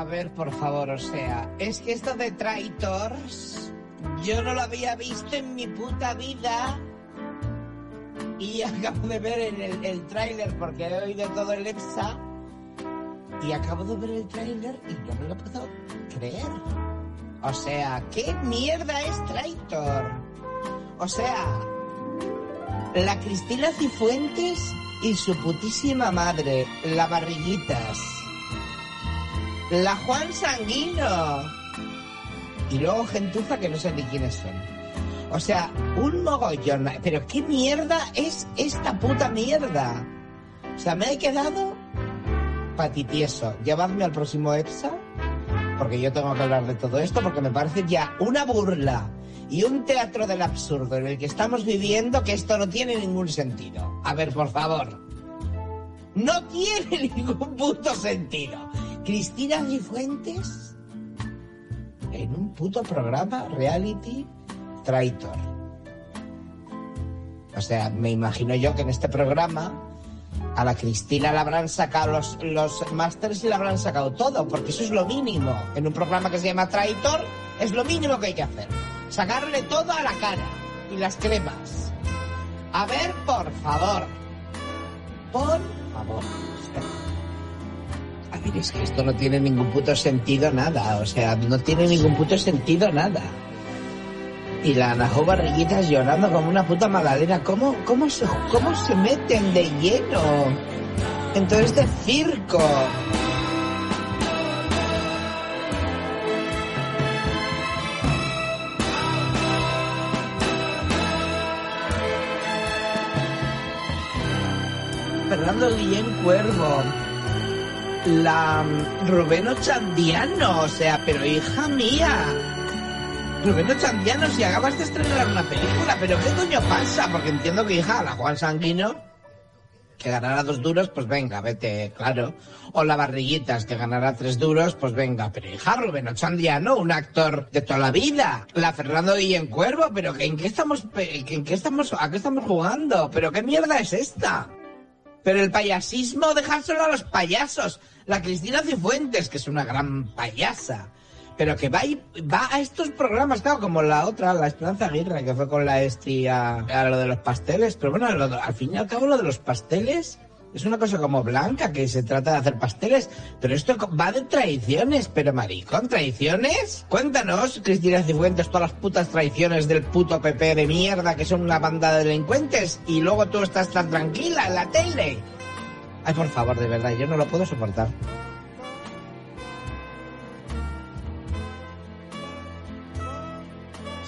A ver, por favor, o sea, es que esto de Traitors yo no lo había visto en mi puta vida y acabo de ver el, el, tráiler porque he oído todo el EPSA y acabo de ver el tráiler y no me lo puedo creer. O sea, ¿qué mierda es Traitor? O sea, la Cristina Cifuentes y su putísima madre, la Barriguitas. La Juan Sanguino. Y luego gentuza que no sé ni quiénes son. O sea, un mogollón. Pero ¿qué mierda es esta puta mierda? O sea, me he quedado patitieso. Llevadme al próximo EPSA, porque yo tengo que hablar de todo esto, porque me parece ya una burla y un teatro del absurdo en el que estamos viviendo que esto no tiene ningún sentido. A ver, por favor. No tiene ningún puto sentido. Cristina Cifuentes en un puto programa reality traitor. O sea, me imagino yo que en este programa a la Cristina le habrán sacado los, los másters y le habrán sacado todo, porque eso es lo mínimo. En un programa que se llama Traitor es lo mínimo que hay que hacer. Sacarle todo a la cara y las cremas. A ver, por favor. Por favor. A es que esto no tiene ningún puto sentido nada. O sea, no tiene ningún puto sentido nada. Y la Anajo Barriguitas llorando como una puta magdalena. ¿Cómo, cómo, se, ¿Cómo se meten de lleno en todo este circo? Fernando Guillén Cuervo. La mm, Rubén Ochandiano, o sea, pero hija mía. Rubén Ochandiano, si acabas de estrenar una película, pero ¿qué coño pasa? Porque entiendo que hija, la Juan Sanguino, que ganará dos duros, pues venga, vete, claro. O la Barriguitas, que ganará tres duros, pues venga. Pero hija, Rubén Ochandiano, un actor de toda la vida. La Fernando Guillén Cuervo, pero ¿en qué estamos, en qué estamos, a qué estamos jugando? ¿Pero qué mierda es esta? Pero el payasismo, dejárselo a los payasos. La Cristina Cifuentes, que es una gran payasa. Pero que va, y, va a estos programas, claro, como la otra, la Esperanza Aguirre, que fue con la Esti a, lo de los pasteles. Pero bueno, al fin y al cabo lo de los pasteles es una cosa como blanca, que se trata de hacer pasteles. Pero esto va de traiciones, pero maricón, ¿traiciones? Cuéntanos, Cristina Cifuentes, todas las putas traiciones del puto PP de mierda, que son una banda de delincuentes, y luego tú estás tan tranquila en la tele. Ay, por favor, de verdad, yo no lo puedo soportar.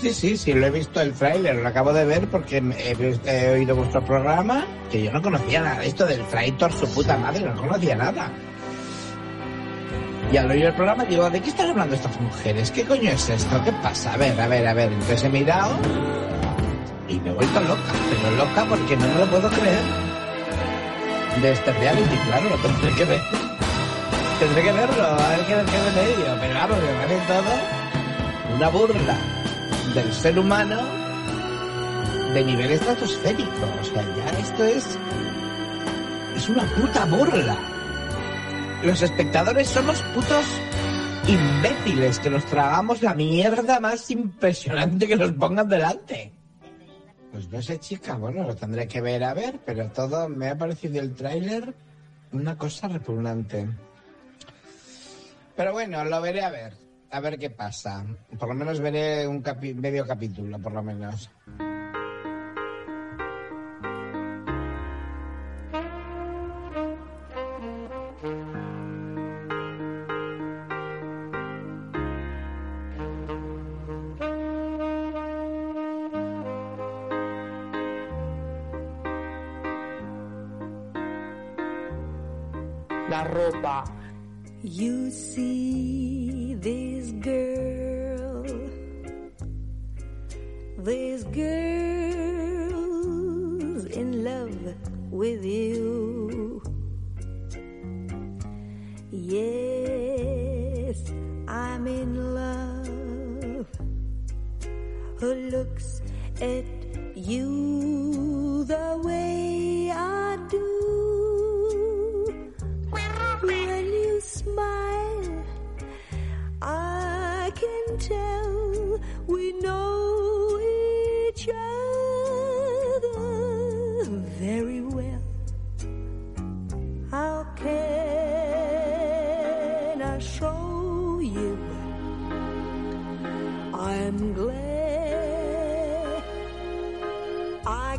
Sí, sí, sí, lo he visto el tráiler, lo acabo de ver porque he, oído vuestro programa, que yo no conocía nada esto del traitor, su puta madre, no conocía nada. Y al oír el programa digo, ¿de qué están hablando estas mujeres? ¿Qué coño es esto? ¿Qué pasa? A ver, a ver, a ver. Entonces he mirado y me he vuelto loca, pero loca porque no me lo puedo creer. De este reality, claro, lo tendré que ver. Tendré que verlo, a ver qué, qué me medio. Pero vamos, me parece todo una burla del ser humano de nivel estratosférico. O sea, ya esto es. Es una puta burla. Los espectadores somos putos imbéciles que nos tragamos la mierda más impresionante que nos pongan delante. Pues no sé, chica, bueno, lo tendré que ver a ver, pero todo me ha parecido el tráiler una cosa repugnante. Pero bueno, lo veré a ver, a ver qué pasa. Por lo menos veré un capi medio capítulo, por lo menos. La ropa You see this girl, this girl's in love with you. Yes, I'm in love. Who looks at you the way I do.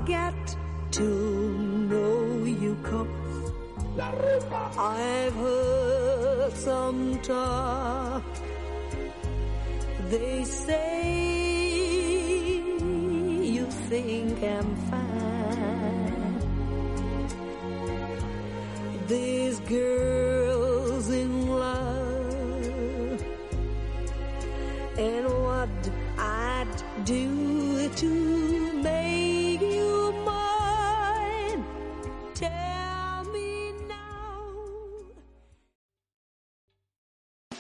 Get to know you 'cause. I've heard some talk. They say you think I'm fine. These girl's in love. And what I'd do